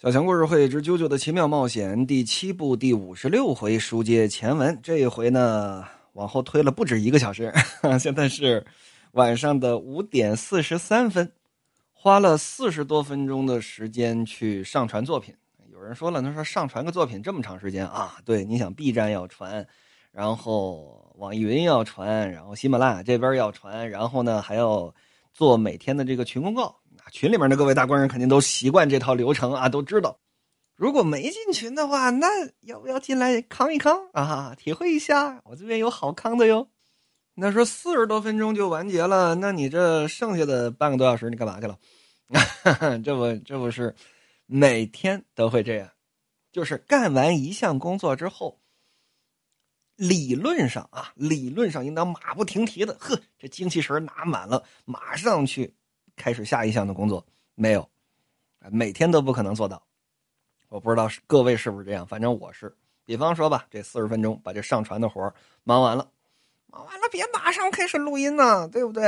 小强故事会之《啾啾的奇妙冒险》第七部第五十六回书接前文。这一回呢，往后推了不止一个小时，现在是晚上的五点四十三分，花了四十多分钟的时间去上传作品。有人说了，他说上传个作品这么长时间啊？对，你想 B 站要传，然后网易云要传，然后喜马拉雅这边要传，然后呢还要做每天的这个群公告。群里面的各位大官人肯定都习惯这套流程啊，都知道。如果没进群的话，那要不要进来康一康啊？体会一下，我这边有好康的哟。那说四十多分钟就完结了，那你这剩下的半个多小时你干嘛去了？这不这不是每天都会这样，就是干完一项工作之后，理论上啊，理论上应当马不停蹄的，呵，这精气神拿满了，马上去。开始下一项的工作没有，每天都不可能做到。我不知道各位是不是这样，反正我是。比方说吧，这四十分钟把这上传的活忙完了，忙完了别马上开始录音呢，对不对？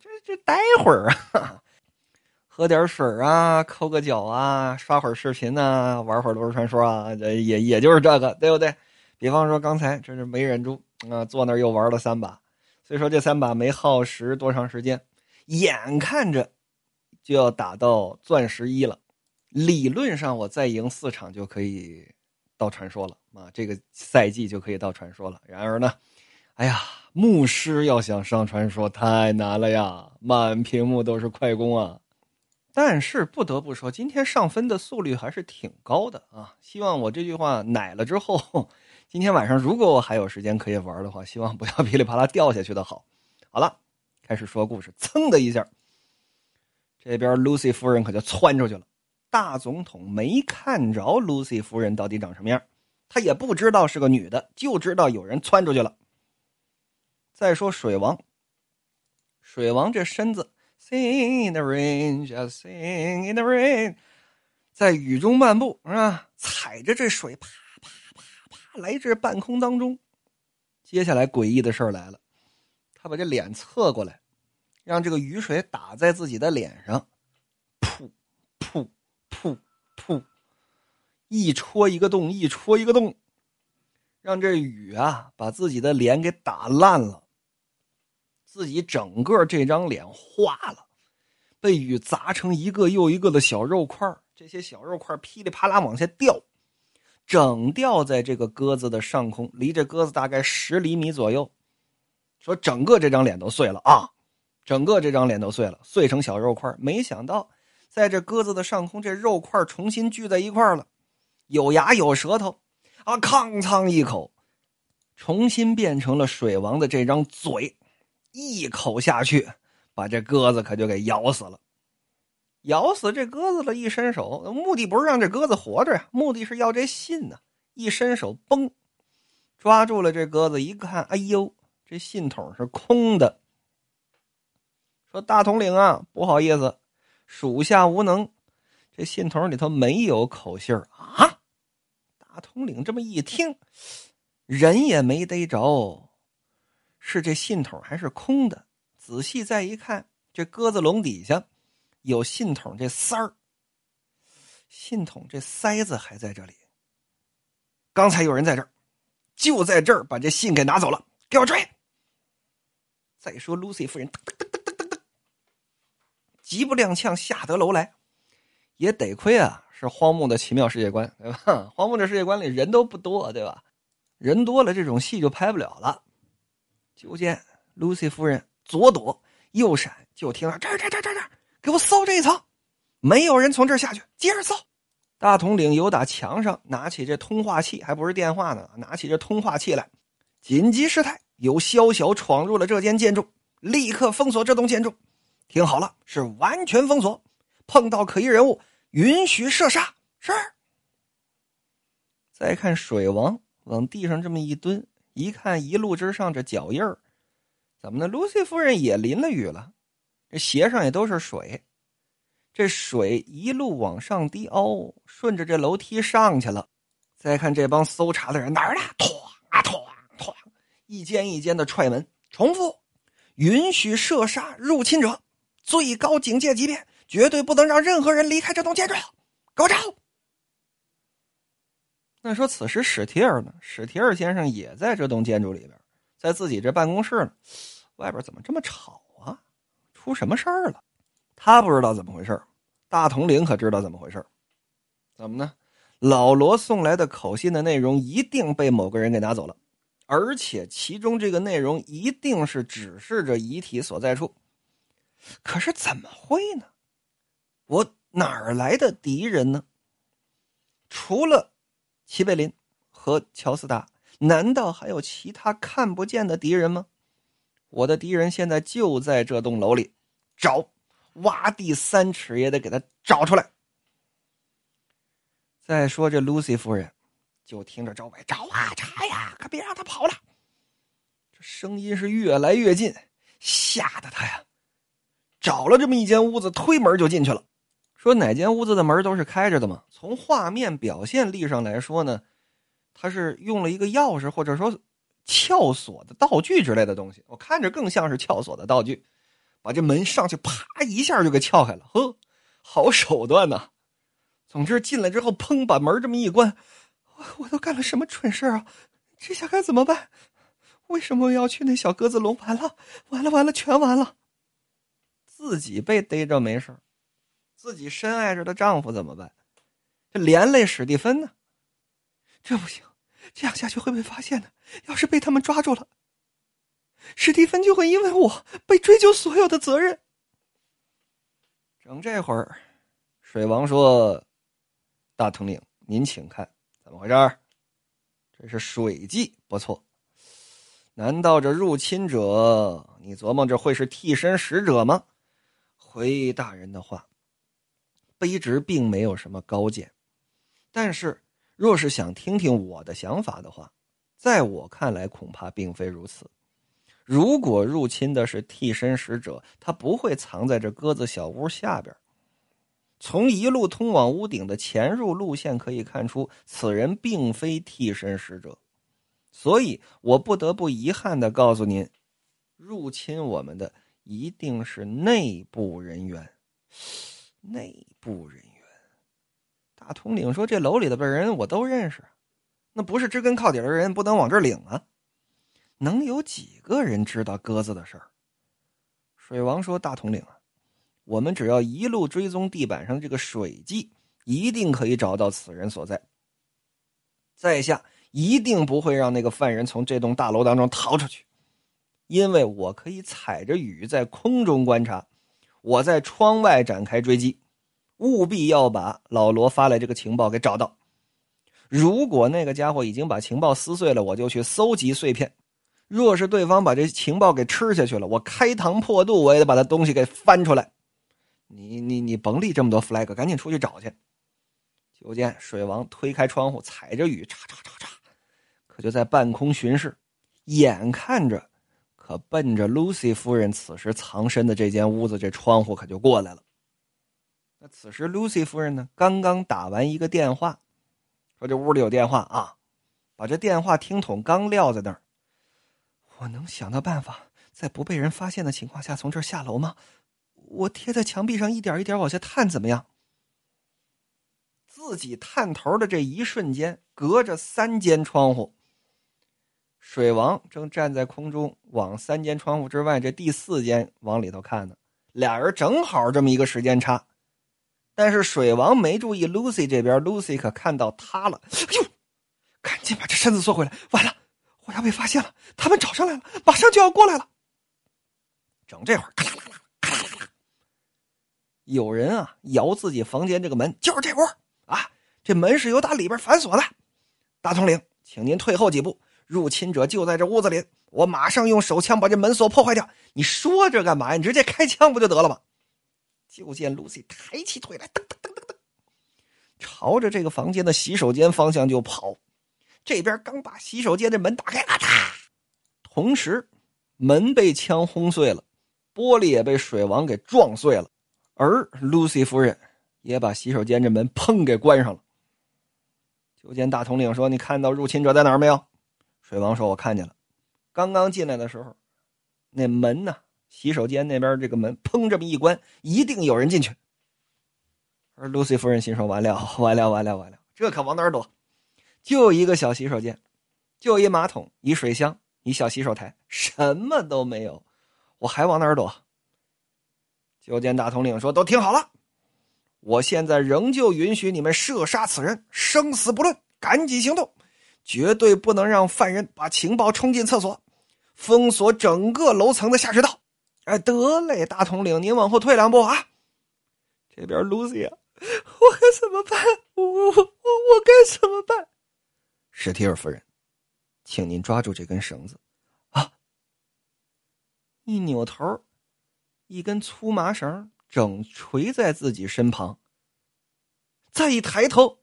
这这待会儿啊，喝点水啊，抠个脚啊，刷会儿视频啊，玩会儿炉石传说啊，也也就是这个，对不对？比方说刚才这是没忍住啊，坐那又玩了三把，所以说这三把没耗时多长时间。眼看着就要打到钻石一了，理论上我再赢四场就可以到传说了啊！这个赛季就可以到传说了。然而呢，哎呀，牧师要想上传说太难了呀，满屏幕都是快攻啊！但是不得不说，今天上分的速率还是挺高的啊！希望我这句话奶了之后，今天晚上如果我还有时间可以玩的话，希望不要 噼里啪啦掉下去的好。好了。开始说故事，噌的一下，这边 Lucy 夫人可就窜出去了。大总统没看着 Lucy 夫人到底长什么样，他也不知道是个女的，就知道有人窜出去了。再说水王，水王这身子，Sing in the rain, just sing in the rain，在雨中漫步啊，踩着这水，啪啪啪啪来至半空当中。接下来诡异的事儿来了。他把这脸侧过来，让这个雨水打在自己的脸上，噗噗噗噗，一戳一个洞，一戳一个洞，让这雨啊把自己的脸给打烂了，自己整个这张脸化了，被雨砸成一个又一个的小肉块这些小肉块噼里啪啦往下掉，整掉在这个鸽子的上空，离这鸽子大概十厘米左右。说整个这张脸都碎了啊，整个这张脸都碎了，碎成小肉块。没想到，在这鸽子的上空，这肉块重新聚在一块了，有牙有舌头，啊，吭哧一口，重新变成了水王的这张嘴，一口下去，把这鸽子可就给咬死了。咬死这鸽子了，一伸手，目的不是让这鸽子活着呀，目的是要这信呢。一伸手，嘣，抓住了这鸽子，一看，哎呦！这信筒是空的。说大统领啊，不好意思，属下无能。这信筒里头没有口信啊。大统领这么一听，人也没逮着，是这信筒还是空的？仔细再一看，这鸽子笼底下有信筒这塞儿，信筒这塞子还在这里。刚才有人在这儿，就在这儿把这信给拿走了，给我追！再说，Lucy 夫人噔噔噔噔噔噔，急不踉跄下得楼来，也得亏啊，是荒木的奇妙世界观，对吧？荒木的世界观里人都不多，对吧？人多了，这种戏就拍不了了。就见 Lucy 夫人左躲右闪，就听到这儿这儿这儿这儿，给我搜这一层，没有人从这儿下去，接着搜。大统领有打墙上拿起这通话器，还不是电话呢，拿起这通话器来，紧急事态。有宵小闯入了这间建筑，立刻封锁这栋建筑。听好了，是完全封锁。碰到可疑人物，允许射杀。是。再看水王往地上这么一蹲，一看一路之上这脚印儿，怎么呢？露西夫人也淋了雨了，这鞋上也都是水。这水一路往上滴，哦，顺着这楼梯上去了。再看这帮搜查的人哪儿呢？一间一间的踹门，重复，允许射杀入侵者，最高警戒级别，绝对不能让任何人离开这栋建筑。给我找，那说此时史提尔呢？史提尔先生也在这栋建筑里边，在自己这办公室呢。外边怎么这么吵啊？出什么事儿了？他不知道怎么回事大统领可知道怎么回事怎么呢？老罗送来的口信的内容一定被某个人给拿走了，而且其中这个内容一定是指示着遗体所在处。可是怎么会呢？我哪儿来的敌人呢？除了……齐贝林和乔斯达，难道还有其他看不见的敌人吗？我的敌人现在就在这栋楼里，找，挖地三尺也得给他找出来。再说这露西夫人，就听着周围找啊查呀，可别让他跑了。这声音是越来越近，吓得他呀，找了这么一间屋子，推门就进去了。说哪间屋子的门都是开着的嘛？从画面表现力上来说呢，他是用了一个钥匙或者说撬锁的道具之类的东西。我看着更像是撬锁的道具，把这门上去啪一下就给撬开了。呵，好手段呐！总之进来之后，砰，把门这么一关，我我都干了什么蠢事啊？这下该怎么办？为什么要去那小鸽子笼？完了，完了，完了，全完了！自己被逮着没事自己深爱着的丈夫怎么办？这连累史蒂芬呢？这不行，这样下去会被发现的。要是被他们抓住了，史蒂芬就会因为我被追究所有的责任。整这会儿，水王说：“大统领，您请看，怎么回事儿？这是水迹，不错。难道这入侵者，你琢磨着会是替身使者吗？回大人的话。”卑职并没有什么高见，但是若是想听听我的想法的话，在我看来恐怕并非如此。如果入侵的是替身使者，他不会藏在这鸽子小屋下边。从一路通往屋顶的潜入路线可以看出，此人并非替身使者。所以我不得不遗憾的告诉您，入侵我们的一定是内部人员。内部人员，大统领说：“这楼里的人我都认识，那不是知根靠底的人，不能往这儿领啊。能有几个人知道鸽子的事儿？”水王说：“大统领啊，我们只要一路追踪地板上这个水迹，一定可以找到此人所在。在下一定不会让那个犯人从这栋大楼当中逃出去，因为我可以踩着雨在空中观察。”我在窗外展开追击，务必要把老罗发来这个情报给找到。如果那个家伙已经把情报撕碎了，我就去搜集碎片；若是对方把这情报给吃下去了，我开膛破肚，我也得把他东西给翻出来。你你你甭立这么多 flag，赶紧出去找去。就见水王推开窗户，踩着雨，嚓嚓嚓嚓，可就在半空巡视，眼看着。可奔着 Lucy 夫人此时藏身的这间屋子，这窗户可就过来了。那此时 Lucy 夫人呢，刚刚打完一个电话，说这屋里有电话啊，把这电话听筒刚撂在那儿。我能想到办法，在不被人发现的情况下从这儿下楼吗？我贴在墙壁上一点一点往下探，怎么样？自己探头的这一瞬间，隔着三间窗户。水王正站在空中，往三间窗户之外这第四间往里头看呢。俩人正好这么一个时间差，但是水王没注意 Lucy 这边，Lucy 可看到他了。哎呦，赶紧把这身子缩回来！完了，我要被发现了！他们找上来了，马上就要过来了。整这会儿，咔啦啦，有人啊摇自己房间这个门，就是这屋啊！这门是由打里边反锁的。大统领，请您退后几步。入侵者就在这屋子里，我马上用手枪把这门锁破坏掉。你说这干嘛呀？你直接开枪不就得了吗？就见露西抬起腿来，噔噔噔噔噔，朝着这个房间的洗手间方向就跑。这边刚把洗手间的门打开，啊嚓！同时门被枪轰碎了，玻璃也被水王给撞碎了，而 Lucy 夫人也把洗手间这门砰给关上了。就见大统领说：“你看到入侵者在哪儿没有？”水王说：“我看见了，刚刚进来的时候，那门呢？洗手间那边这个门，砰这么一关，一定有人进去。”而 Lucy 夫人心说：“完了，完了，完了，完了，这可往哪儿躲？”就一个小洗手间，就一马桶，一水箱，一小洗手台，什么都没有。我还往哪儿躲？就见大统领说：“都听好了，我现在仍旧允许你们射杀此人，生死不论，赶紧行动，绝对不能让犯人把情报冲进厕所，封锁整个楼层的下水道。”哎，得嘞，大统领，您往后退两步啊！这边 Lucy，我该怎么办？我我我我该怎么办？史提尔夫人，请您抓住这根绳子啊！一扭头，一根粗麻绳正垂在自己身旁。再一抬头，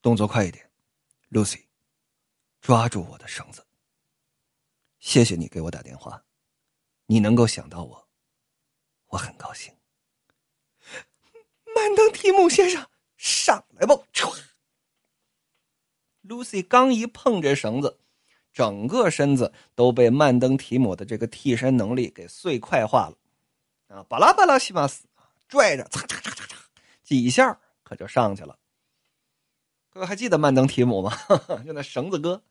动作快一点，Lucy，抓住我的绳子。谢谢你给我打电话。你能够想到我，我很高兴。曼登提姆先生，上来吧！唰，Lucy 刚一碰这绳子，整个身子都被曼登提姆的这个替身能力给碎块化了。啊，巴拉巴拉西马斯，拽着，嚓嚓嚓嚓嚓，几下可就上去了。各位还记得曼登提姆吗？就那绳子哥。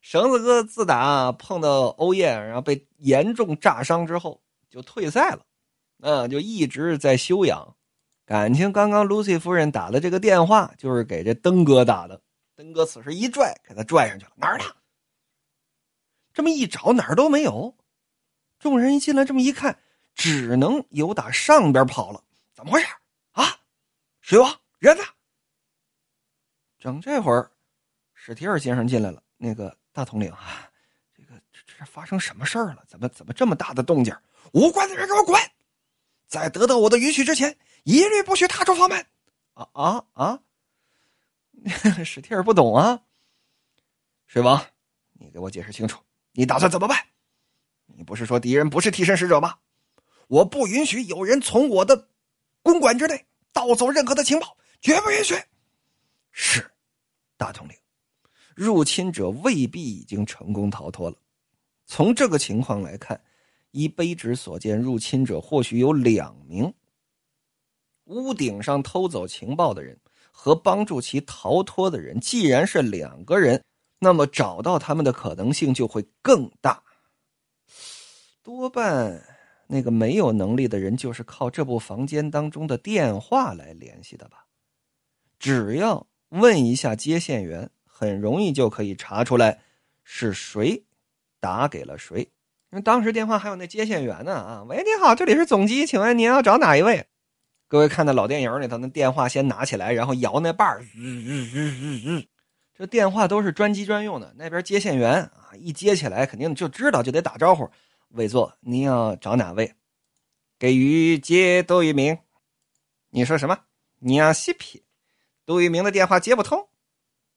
绳子哥自打碰到欧耶，然后被严重炸伤之后，就退赛了，嗯，就一直在休养。感情刚刚 Lucy 夫人打的这个电话，就是给这登哥打的。登哥此时一拽，给他拽上去了，哪儿呢？这么一找，哪儿都没有。众人一进来，这么一看，只能由打上边跑了。怎么回事啊？水王人呢？整这会儿，史提尔先生进来了，那个。大统领啊，这个这这发生什么事儿了？怎么怎么这么大的动静？无关的人给我滚！在得到我的允许之前，一律不许踏出房门！啊啊啊！史蒂尔不懂啊。水王，你给我解释清楚，你打算怎么办？你不是说敌人不是替身使者吗？我不允许有人从我的公馆之内盗走任何的情报，绝不允许！是，大统领。入侵者未必已经成功逃脱了。从这个情况来看，依卑职所见，入侵者或许有两名。屋顶上偷走情报的人和帮助其逃脱的人，既然是两个人，那么找到他们的可能性就会更大。多半那个没有能力的人，就是靠这部房间当中的电话来联系的吧？只要问一下接线员。很容易就可以查出来是谁打给了谁，因为当时电话还有那接线员呢啊，喂，你好，这里是总机，请问您要找哪一位？各位看那老电影里头，那电话先拿起来，然后摇那把儿，这电话都是专机专用的。那边接线员啊，一接起来肯定就知道，就得打招呼，委座，您要找哪位？给于接杜聿明。你说什么？你要西皮？杜聿明的电话接不通。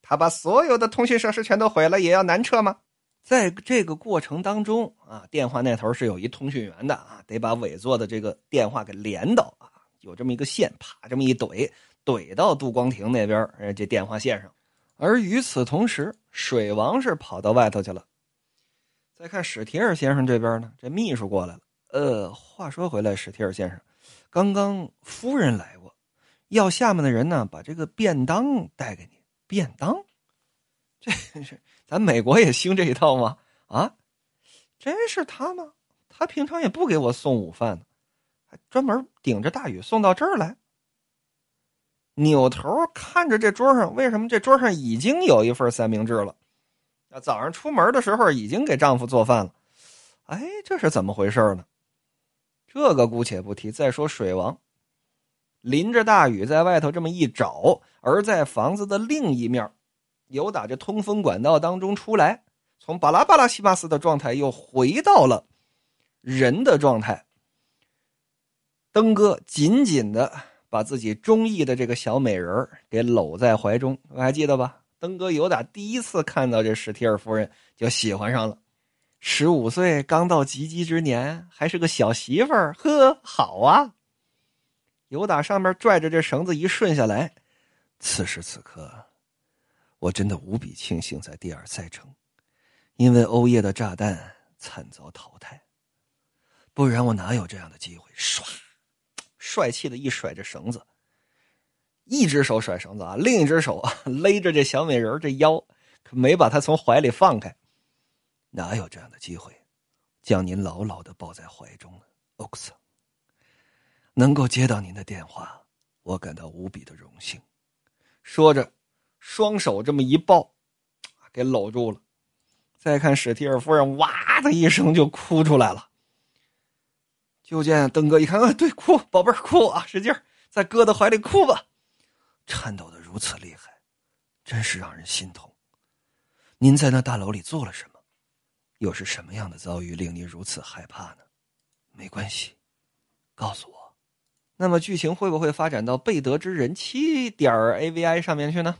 他把所有的通讯设施全都毁了，也要南撤吗？在这个过程当中啊，电话那头是有一通讯员的啊，得把委座的这个电话给连到啊，有这么一个线，啪这么一怼，怼到杜光庭那边这电话线上。而与此同时，水王是跑到外头去了。再看史提尔先生这边呢，这秘书过来了。呃，话说回来，史提尔先生，刚刚夫人来过，要下面的人呢，把这个便当带给你。便当，这是咱美国也兴这一套吗？啊，真是他吗？他平常也不给我送午饭，还专门顶着大雨送到这儿来。扭头看着这桌上，为什么这桌上已经有一份三明治了？早上出门的时候已经给丈夫做饭了。哎，这是怎么回事呢？这个姑且不提。再说水王。淋着大雨在外头这么一找，而在房子的另一面，由打这通风管道当中出来，从巴拉巴拉西巴斯的状态又回到了人的状态。登哥紧紧的把自己中意的这个小美人给搂在怀中，我还记得吧？登哥由打第一次看到这史提尔夫人就喜欢上了，十五岁刚到及笄之年，还是个小媳妇儿，呵，好啊！由打上面拽着这绳子一顺下来，此时此刻，我真的无比庆幸在第二赛程，因为欧耶的炸弹惨遭淘汰，不然我哪有这样的机会？唰，帅气的一甩着绳子，一只手甩绳子啊，另一只手啊勒着这小美人这腰，可没把她从怀里放开。哪有这样的机会，将您牢牢的抱在怀中呢，奥克斯？能够接到您的电话，我感到无比的荣幸。说着，双手这么一抱，给搂住了。再看史蒂尔夫人，哇的一声就哭出来了。就见登哥一看，啊，对，哭，宝贝儿，哭啊，使劲在哥的怀里哭吧，颤抖的如此厉害，真是让人心痛。您在那大楼里做了什么？又是什么样的遭遇令您如此害怕呢？没关系，告诉我。那么剧情会不会发展到贝德之人妻点 AVI 上面去呢？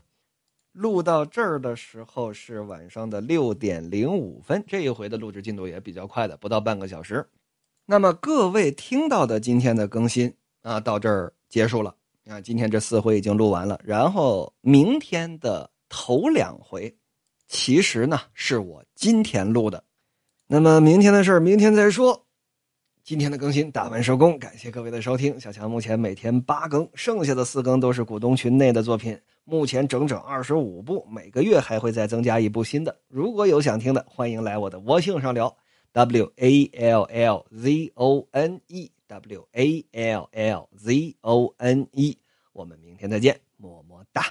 录到这儿的时候是晚上的六点零五分，这一回的录制进度也比较快的，不到半个小时。那么各位听到的今天的更新啊，到这儿结束了啊。今天这四回已经录完了，然后明天的头两回，其实呢是我今天录的。那么明天的事儿明天再说。今天的更新打完收工，感谢各位的收听。小强目前每天八更，剩下的四更都是股东群内的作品，目前整整二十五部，每个月还会再增加一部新的。如果有想听的，欢迎来我的微信上聊。W A L L Z O N E W A L L Z O N E，我们明天再见，么么哒。